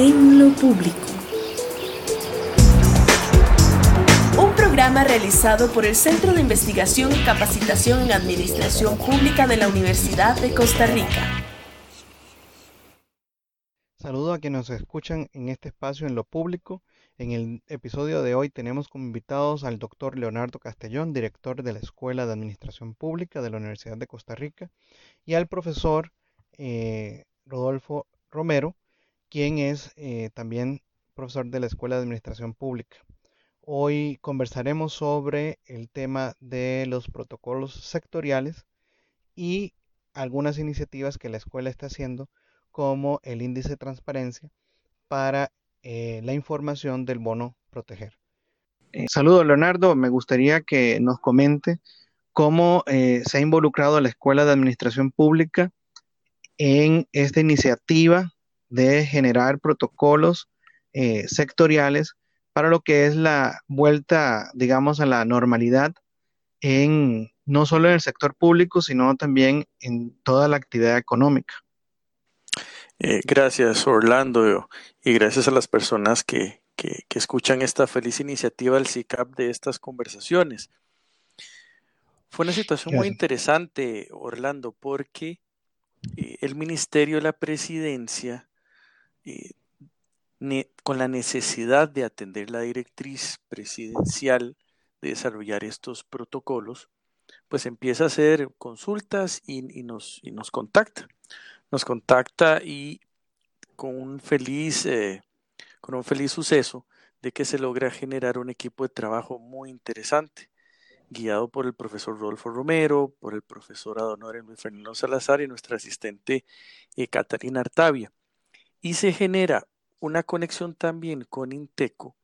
En lo público. Un programa realizado por el Centro de Investigación y Capacitación en Administración Pública de la Universidad de Costa Rica. Saludo a quienes nos escuchan en este espacio en lo público. En el episodio de hoy tenemos como invitados al doctor Leonardo Castellón, director de la Escuela de Administración Pública de la Universidad de Costa Rica, y al profesor eh, Rodolfo Romero, quien es eh, también profesor de la Escuela de Administración Pública. Hoy conversaremos sobre el tema de los protocolos sectoriales y algunas iniciativas que la escuela está haciendo como el índice de transparencia para eh, la información del bono proteger. Eh, saludos Leonardo, me gustaría que nos comente cómo eh, se ha involucrado la Escuela de Administración Pública en esta iniciativa de generar protocolos sectoriales para lo que es la vuelta, digamos, a la normalidad en no solo en el sector público, sino también en toda la actividad económica. Eh, gracias Orlando y gracias a las personas que, escuchan esta feliz iniciativa del CICAP de estas conversaciones. Fue una situación muy interesante, Orlando, porque eh, el Ministerio de la Presidencia, eh, con la necesidad de atender la directriz presidencial de desarrollar estos protocolos, pues empieza a hacer consultas y, nos, contacta nos contacta y con un feliz, eh, con un feliz suceso de que se logra generar un equipo de trabajo muy interesante, guiado por el profesor Rodolfo Romero, por el profesor Adonore Luis Fernando Salazar y nuestra asistente eh, Artavia. Y se genera una conexión también con Inteco,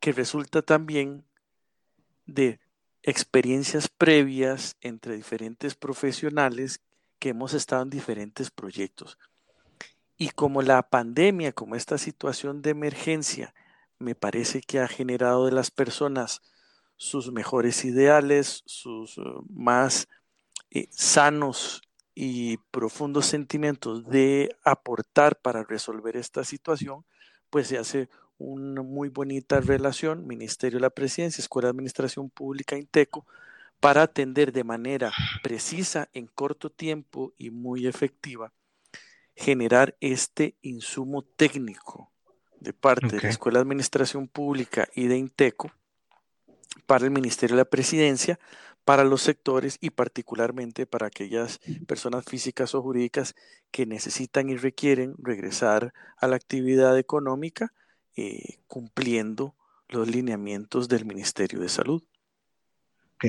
que resulta también de experiencias previas entre diferentes profesionales que hemos estado en diferentes proyectos. Y como la pandemia, como esta situación de emergencia, me parece que ha generado de las personas sus mejores ideales, sus eh, más eh, sanos y profundos sentimientos de aportar para resolver esta situación, pues se hace una muy bonita relación, Ministerio de la Presidencia, Escuela de Administración Pública, INTECO, para atender de manera precisa, en corto tiempo y muy efectiva, generar este insumo técnico de parte de la Escuela de Administración Pública y de INTECO para el Ministerio de la Presidencia, para los sectores y particularmente para aquellas personas físicas o jurídicas que necesitan y requieren regresar a la actividad económica eh, cumpliendo los lineamientos del Ministerio de Salud.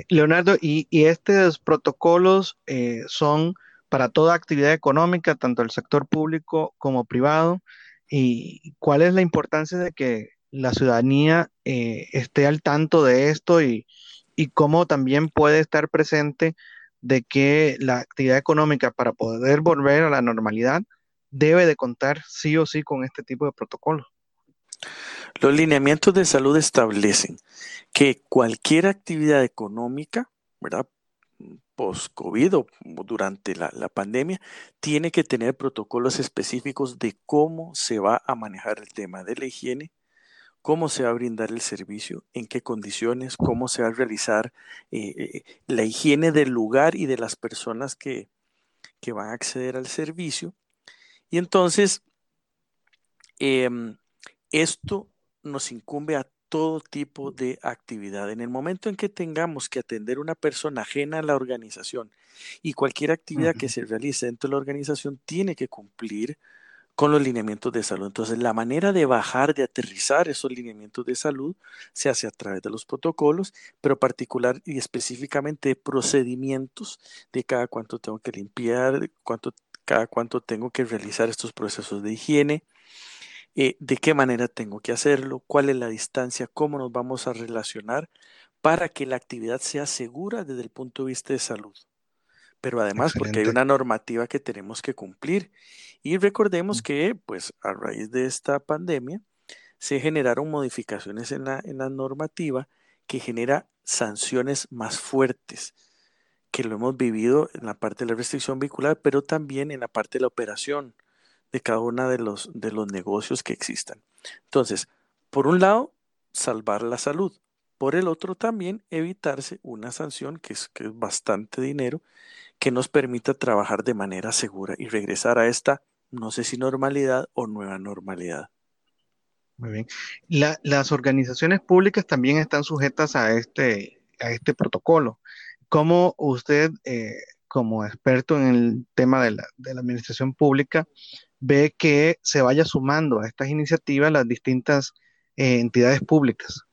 Leonardo, ¿y, estos protocolos eh, son para toda actividad económica, tanto el sector público como privado? ¿Y cuál es la importancia de que la ciudadanía eh, esté al tanto de esto y, y cómo también puede estar presente de que la actividad económica para poder volver a la normalidad debe de contar sí o sí con este tipo de protocolos? Los lineamientos de salud establecen que cualquier actividad económica, ¿verdad? post-COVID o durante la, pandemia, tiene que tener protocolos específicos de cómo se va a manejar el tema de la higiene, cómo se va a brindar el servicio, en qué condiciones, cómo se va a realizar eh, eh, la higiene del lugar y de las personas que, que van a acceder al servicio. Y entonces, em, esto nos incumbe a todo tipo de actividad. En el momento en que tengamos que atender una persona ajena a la organización y cualquier actividad que se realice dentro de la organización tiene que cumplir con los lineamientos de salud. Entonces, la manera de bajar, de aterrizar esos lineamientos de salud se hace a través de los protocolos, pero particular y específicamente procedimientos de cada cuánto tengo que limpiar, cuánto, cada cuánto tengo que realizar estos procesos de higiene, eh, de qué manera tengo que hacerlo, cuál es la distancia, cómo nos vamos a relacionar para que la actividad sea segura desde el punto de vista de salud. Pero además porque hay una normativa que tenemos que cumplir. Y recordemos que, pues, a raíz de esta pandemia, se generaron modificaciones en la, en la normativa que genera sanciones más fuertes, que lo hemos vivido en la parte de la restricción vehicular, pero también en la parte de la operación de cada uno de los, de los negocios que existan. Entonces, por un lado, salvar la salud. Por el otro, también evitarse una sanción, que es, que es bastante dinero, que nos permita trabajar de manera segura y regresar a esta, no sé si normalidad o nueva normalidad. Muy bien. las organizaciones públicas también están sujetas a este, a este protocolo. ¿Cómo usted, eh, como experto en el tema de la, de la, administración pública, ve que se vaya sumando a estas iniciativas las distintas eh, entidades públicas?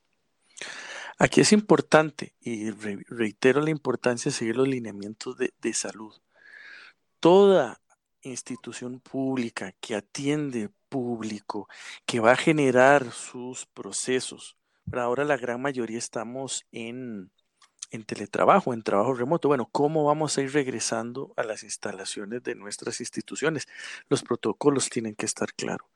Aquí es importante, y reitero la importancia de seguir los lineamientos de, de salud. Toda institución pública que atiende público, que va a generar sus procesos. Ahora la gran mayoría estamos en, en teletrabajo, en trabajo remoto. Bueno, ¿cómo vamos a ir regresando a las instalaciones de nuestras instituciones? Los protocolos tienen que estar claros.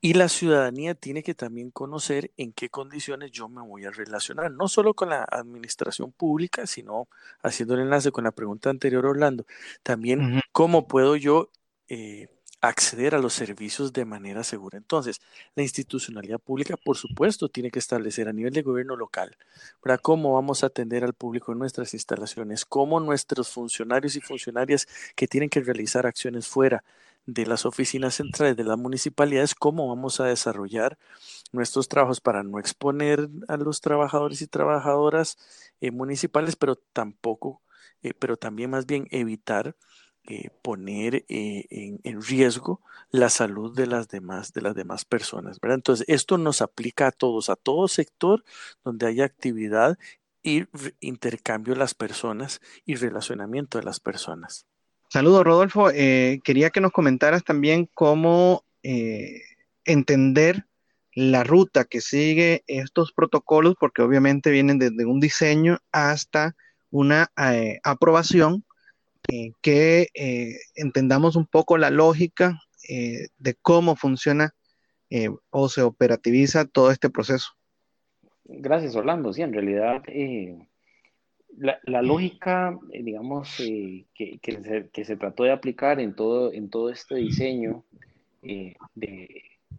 Y la ciudadanía tiene que también conocer en qué condiciones yo me voy a relacionar, no solo con la administración pública, sino haciendo el enlace con la pregunta anterior, Orlando, también cómo puedo yo eh, acceder a los servicios de manera segura. Entonces, la institucionalidad pública, por supuesto, tiene que establecer a nivel de gobierno local para cómo vamos a atender al público en nuestras instalaciones, cómo nuestros funcionarios y funcionarias que tienen que realizar acciones fuera de las oficinas centrales de las municipalidades, cómo vamos a desarrollar nuestros trabajos para no exponer a los trabajadores y trabajadoras eh, municipales, pero tampoco, eh, pero también más bien evitar eh, poner eh, en, riesgo la salud de las demás, de las demás personas. Entonces, esto nos aplica a todos, a todo sector donde haya actividad y intercambio de las personas y relacionamiento de las personas. Saludos, Rodolfo. Eh, quería que nos comentaras también cómo entender la ruta que sigue estos protocolos, porque obviamente vienen desde un diseño hasta una aprobación eh, que eh, entendamos un poco la lógica eh, de cómo funciona o se operativiza todo este proceso. Gracias, Orlando. Sí, en realidad la, lógica, digamos, que, se, trató de aplicar en todo, en todo este diseño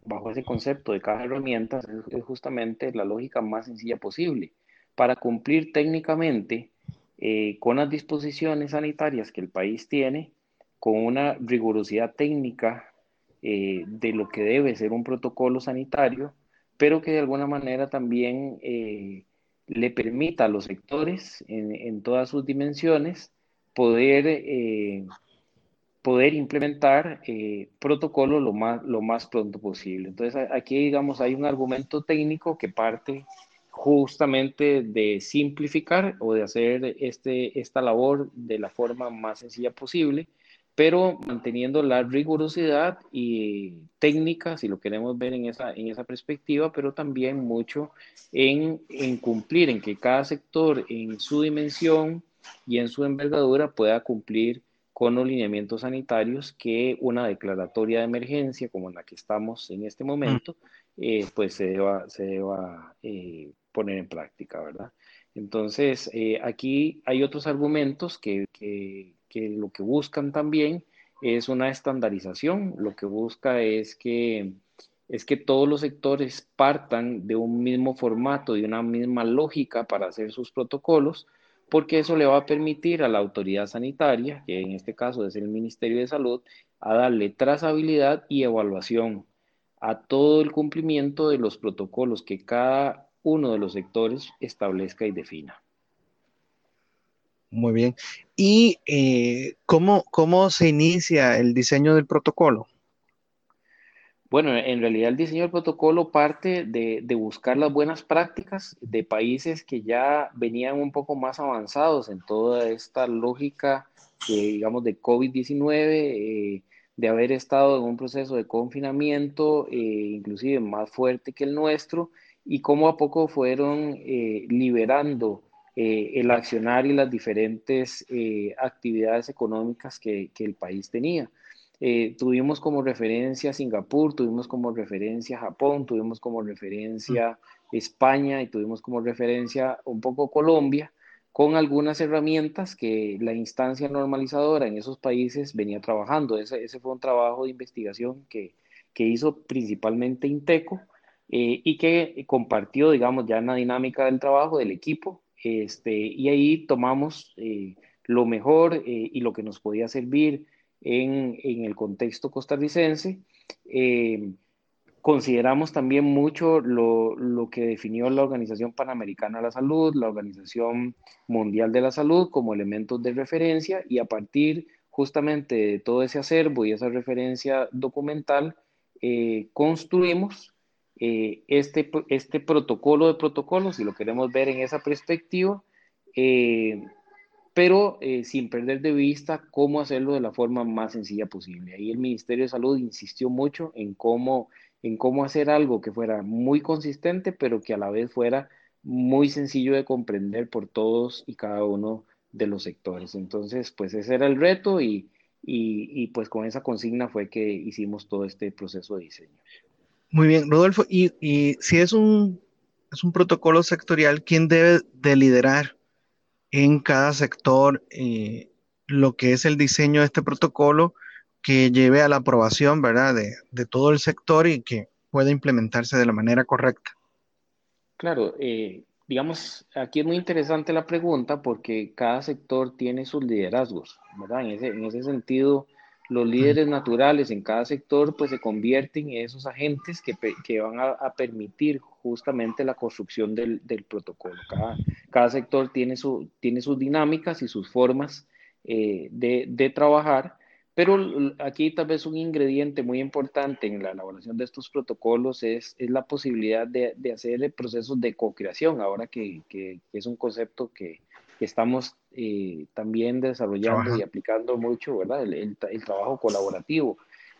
bajo ese concepto de caja de herramientas es justamente la lógica más sencilla posible. Para cumplir técnicamente eh, con las disposiciones sanitarias que el país tiene, con una rigurosidad técnica eh, de lo que debe ser un protocolo sanitario, pero que de alguna manera también eh, le permita a los sectores en, todas sus dimensiones poder, poder implementar protocolos lo más, lo más pronto posible. Entonces aquí, digamos, hay un argumento técnico que parte justamente de simplificar o de hacer este, esta labor de la forma más sencilla posible, pero manteniendo la rigurosidad y técnica, si lo queremos ver en esa, en esa perspectiva, pero también mucho en, en cumplir, en que cada sector en su dimensión y en su envergadura pueda cumplir con los lineamientos sanitarios que una declaratoria de emergencia como la que estamos en este momento, eh, pues se deba, se deba eh, poner en práctica, ¿verdad? Entonces, eh, aquí hay otros argumentos que, que, lo que buscan también es una estandarización, lo que busca es que, es que todos los sectores partan de un mismo formato, de una misma lógica para hacer sus protocolos, porque eso le va a permitir a la autoridad sanitaria, que en este caso es el Ministerio de Salud, a darle trazabilidad y evaluación a todo el cumplimiento de los protocolos que cada uno de los sectores establezca y defina. Muy bien. ¿Y eh, ¿cómo, cómo se inicia el diseño del protocolo? Bueno, en realidad el diseño del protocolo parte de, buscar las buenas prácticas de países que ya venían un poco más avanzados en toda esta lógica, digamos, de COVID-19, eh, de haber estado en un proceso de confinamiento, eh, inclusive más fuerte que el nuestro, y cómo a poco fueron eh, liberando eh, el accionar y las diferentes eh, actividades económicas que, que, el país tenía. tuvimos como referencia Singapur, tuvimos como referencia Japón, tuvimos como referencia España y tuvimos como referencia un poco Colombia, con algunas herramientas que la instancia normalizadora en esos países venía trabajando. Ese, ese fue un trabajo de investigación que, que hizo principalmente Inteco eh, y que compartió, digamos, ya en la dinámica del trabajo del equipo. Este, y ahí tomamos eh, lo mejor eh, y lo que nos podía servir en, en el contexto costarricense. Consideramos también mucho lo, lo, que definió la Organización Panamericana de la Salud, la Organización Mundial de la Salud como elementos de referencia y a partir justamente de todo ese acervo y esa referencia documental, construimos eh, este, este protocolo de protocolos, si lo queremos ver en esa perspectiva, eh, pero sin perder de vista cómo hacerlo de la forma más sencilla posible. Ahí el Ministerio de Salud insistió mucho en cómo en cómo hacer algo que fuera muy consistente, pero que a la vez fuera muy sencillo de comprender por todos y cada uno de los sectores. Entonces, pues ese era el reto y, y, pues con esa consigna fue que hicimos todo este proceso de diseño. Muy bien, Rodolfo, y, si es un, es un protocolo sectorial, ¿quién debe de liderar en cada sector eh, lo que es el diseño de este protocolo? que lleve a la aprobación, ¿verdad?, de, todo el sector y que pueda implementarse de la manera correcta. Claro, eh, digamos, aquí es muy interesante la pregunta porque cada sector tiene sus liderazgos, ¿verdad? En ese, en ese sentido, los líderes naturales en cada sector pues se convierten en esos agentes que, que van a, permitir justamente la construcción del, del protocolo. Cada, cada, sector tiene, su, tiene sus dinámicas y sus formas eh, de, de trabajar pero aquí tal vez un ingrediente muy importante en la elaboración de estos protocolos es, es la posibilidad de, de hacer procesos de co-creación, ahora que, que, es un concepto que, que estamos eh, también desarrollando y aplicando mucho, ¿verdad? El, el, el trabajo colaborativo.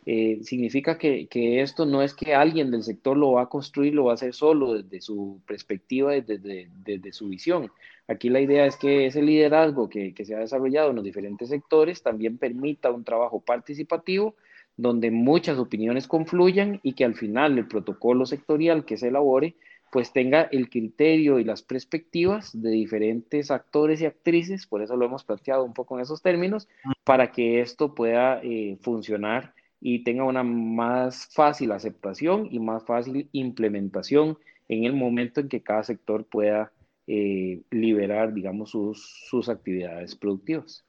Eh, significa que, que, esto no es que alguien del sector lo va a construir, lo va a hacer solo desde su perspectiva, desde, desde su visión. Aquí la idea es que ese liderazgo que, que, se ha desarrollado en los diferentes sectores también permita un trabajo participativo donde muchas opiniones confluyan y que al final el protocolo sectorial que se elabore pues tenga el criterio y las perspectivas de diferentes actores y actrices, por eso lo hemos planteado un poco en esos términos, para que esto pueda eh, funcionar y tenga una más fácil aceptación y más fácil implementación en el momento en que cada sector pueda eh, liberar, digamos, sus, sus actividades productivas.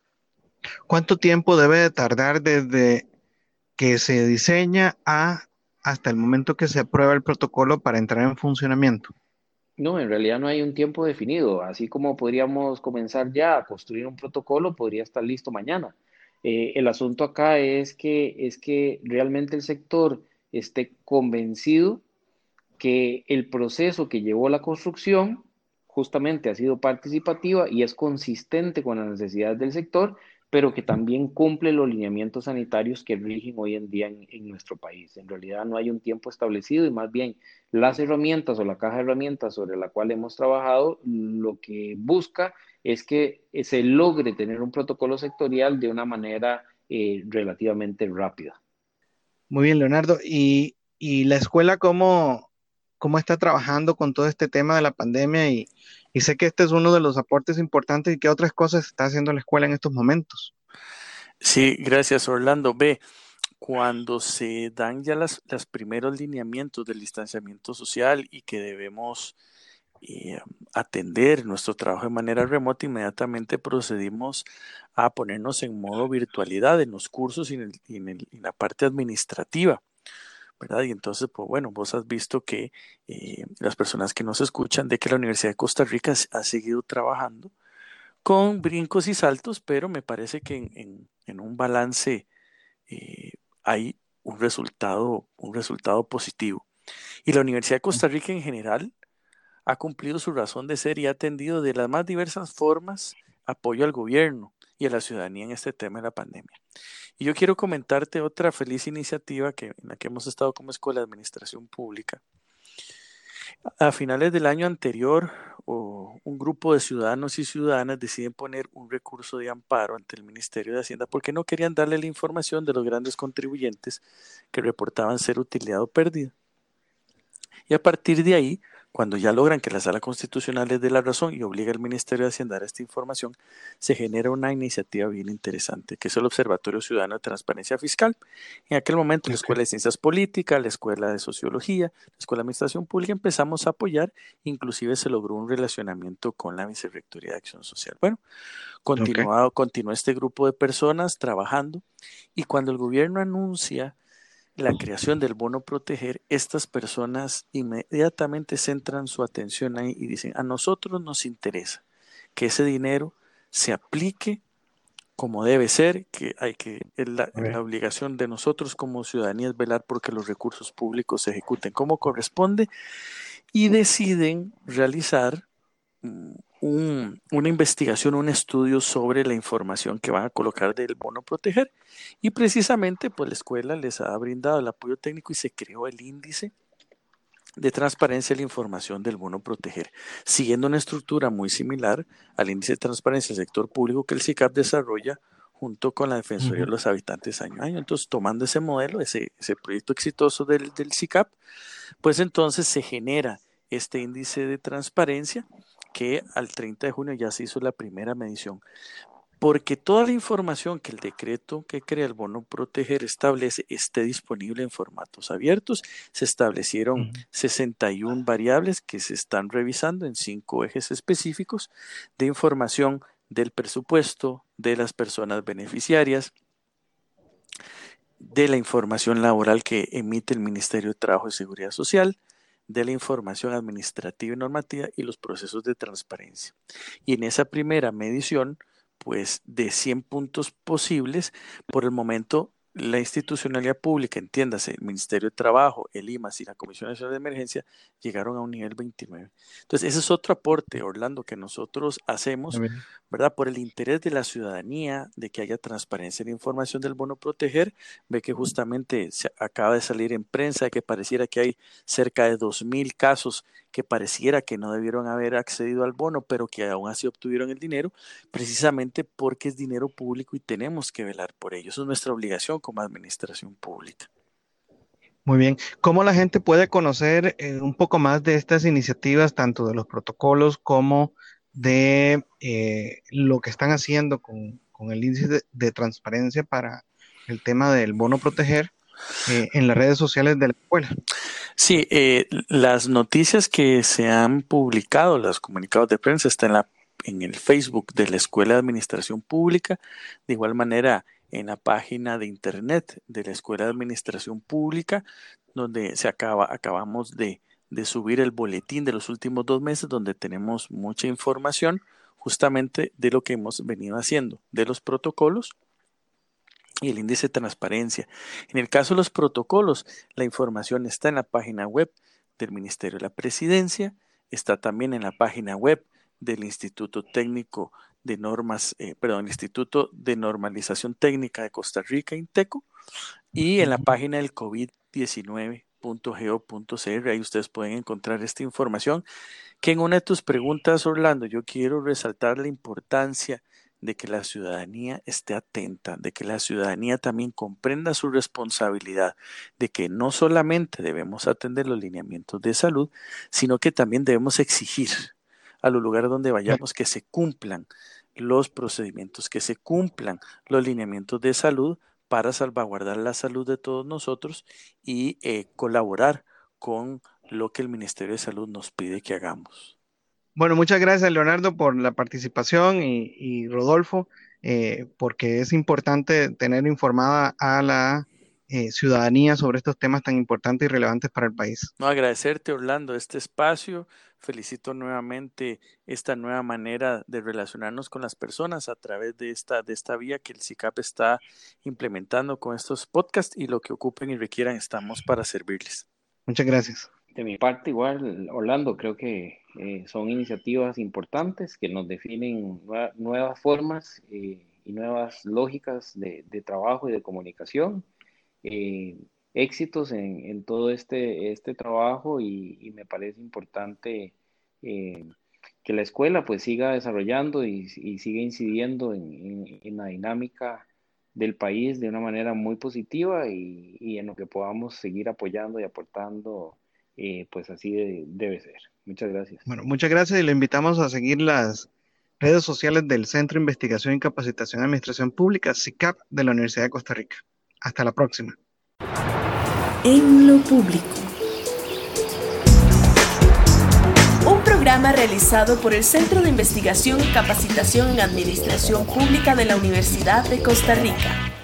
¿Cuánto tiempo debe tardar desde que se diseña a hasta el momento que se aprueba el protocolo para entrar en funcionamiento? No, en realidad no hay un tiempo definido. Así como podríamos comenzar ya a construir un protocolo, podría estar listo mañana. Eh, el asunto acá es que, es que realmente el sector esté convencido que el proceso que llevó la construcción justamente ha sido participativa y es consistente con las necesidades del sector, pero que también cumple los lineamientos sanitarios que rigen hoy en día en, nuestro país. En realidad no hay un tiempo establecido y más bien las herramientas o la caja de herramientas sobre la cual hemos trabajado lo que busca es que se logre tener un protocolo sectorial de una manera eh, relativamente rápida. Muy bien, Leonardo. ¿Y, y la escuela cómo, cómo, está trabajando con todo este tema de la pandemia? Y, y, sé que este es uno de los aportes importantes y qué otras cosas está haciendo la escuela en estos momentos. Sí, gracias, Orlando. Ve, cuando se dan ya los primeros lineamientos del distanciamiento social y que debemos eh, atender nuestro trabajo de manera remota, inmediatamente procedimos a ponernos en modo virtualidad en los cursos y en, la parte administrativa. ¿Verdad? Y entonces, pues bueno, vos has visto que eh, las personas que nos escuchan de que la Universidad de Costa Rica ha seguido trabajando con brincos y saltos, pero me parece que en, un balance eh, hay un resultado, un resultado positivo. Y la Universidad de Costa Rica en general ha cumplido su razón de ser y ha atendido de las más diversas formas apoyo al gobierno y a la ciudadanía en este tema de la pandemia. Y yo quiero comentarte otra feliz iniciativa que, en la que hemos estado como Escuela de Administración Pública. A finales del año anterior, un grupo de ciudadanos y ciudadanas deciden poner un recurso de amparo ante el Ministerio de Hacienda porque no querían darle la información de los grandes contribuyentes que reportaban ser utilidad o pérdida. Y a partir de ahí, Cuando ya logran que la Sala Constitucional les dé la razón y obliga al Ministerio de Hacienda a dar esta información, se genera una iniciativa bien interesante, que es el Observatorio Ciudadano de Transparencia Fiscal. En aquel momento, la Escuela de Ciencias Políticas, la Escuela de Sociología, la Escuela de Administración Pública empezamos a apoyar, inclusive se logró un relacionamiento con la Vicerrectoría de Acción Social. Bueno, continuado, continuó este grupo de personas trabajando y cuando el gobierno anuncia la creación del bono proteger, estas personas inmediatamente centran su atención ahí y dicen, a nosotros nos interesa que ese dinero se aplique como debe ser, que hay que, la, la obligación de nosotros como ciudadanía es velar porque los recursos públicos se ejecuten como corresponde y deciden realizar una investigación, un estudio sobre la información que van a colocar del bono proteger. Y precisamente, pues la escuela les ha brindado el apoyo técnico y se creó el índice de transparencia de la información del bono proteger, siguiendo una estructura muy similar al índice de transparencia del sector público que el CICAP desarrolla junto con la Defensoría de los Habitantes año a año. Entonces, tomando ese modelo, ese, ese proyecto exitoso del, del CICAP, pues entonces se genera este índice de transparencia que al 30 de junio ya se hizo la primera medición. Porque toda la información que el decreto que crea el bono proteger establece esté disponible en formatos abiertos. Se establecieron 61 variables que se están revisando en cinco ejes específicos de información del presupuesto, de las personas beneficiarias, de la información laboral que emite el Ministerio de Trabajo y Seguridad Social, de la información administrativa y normativa y los procesos de transparencia. Y en esa primera medición, pues de 100 puntos posibles, por el momento la institucionalidad pública, entiéndase, el Ministerio de Trabajo, el IMAS y la Comisión Nacional de Emergencia llegaron a un nivel 29. Entonces, ese es otro aporte, Orlando, que nosotros hacemos, ¿verdad? Por el interés de la ciudadanía, de que haya transparencia en la información del bono proteger, ve que justamente se acaba de salir en prensa que pareciera que hay cerca de 2.000 casos que pareciera que no debieron haber accedido al bono, pero que aún así obtuvieron el dinero, precisamente porque es dinero público y tenemos que velar por ello. Eso es nuestra obligación como administración pública. Muy bien. ¿Cómo la gente puede conocer eh, un poco más de estas iniciativas, tanto de los protocolos como de eh, lo que están haciendo con, el índice de, transparencia para el tema del bono proteger eh, en las redes sociales de la escuela? Sí, las noticias que se han publicado, los comunicados de prensa, están en, la, en el Facebook de la Escuela de Administración Pública. De igual manera, en la página de internet de la Escuela de Administración Pública, donde se acaba, acabamos de, de subir el boletín de los últimos dos meses, donde tenemos mucha información justamente de lo que hemos venido haciendo, de los protocolos y el índice de transparencia. En el caso de los protocolos, la información está en la página web del Ministerio de la Presidencia, está también en la página web del Instituto Técnico de Normas, eh, perdón, Instituto de Normalización Técnica de Costa Rica, INTECO, y en la página del COVID-19.go.cr, ahí ustedes pueden encontrar esta información, que en una de tus preguntas, Orlando, yo quiero resaltar la importancia de que la ciudadanía esté atenta, de que la ciudadanía también comprenda su responsabilidad, de que no solamente debemos atender los lineamientos de salud, sino que también debemos exigir a los lugares donde vayamos que se cumplan los procedimientos, que se cumplan los lineamientos de salud para salvaguardar la salud de todos nosotros y eh, colaborar con lo que el Ministerio de Salud nos pide que hagamos. Bueno, muchas gracias Leonardo por la participación y, Rodolfo, eh, porque es importante tener informada a la eh, ciudadanía sobre estos temas tan importantes y relevantes para el país. No, agradecerte, Orlando, este espacio. Felicito nuevamente esta nueva manera de relacionarnos con las personas a través de esta, de esta vía que el CICAP está implementando con estos podcasts y lo que ocupen y requieran, estamos para servirles. Muchas gracias. De mi parte, igual, Orlando, creo que eh, son iniciativas importantes que nos definen nuevas formas eh, y nuevas lógicas de, trabajo y de comunicación. Eh, éxitos en, todo este, este trabajo y, me parece importante que la escuela pues siga desarrollando y, siga incidiendo en, la dinámica del país de una manera muy positiva y, en lo que podamos seguir apoyando y aportando pues así debe ser. Muchas gracias. Bueno, muchas gracias y le invitamos a seguir las redes sociales del Centro de Investigación y Capacitación de Administración Pública, CICAP, de la Universidad de Costa Rica. Hasta la próxima. En lo público. Un programa realizado por el Centro de Investigación y Capacitación en Administración Pública de la Universidad de Costa Rica.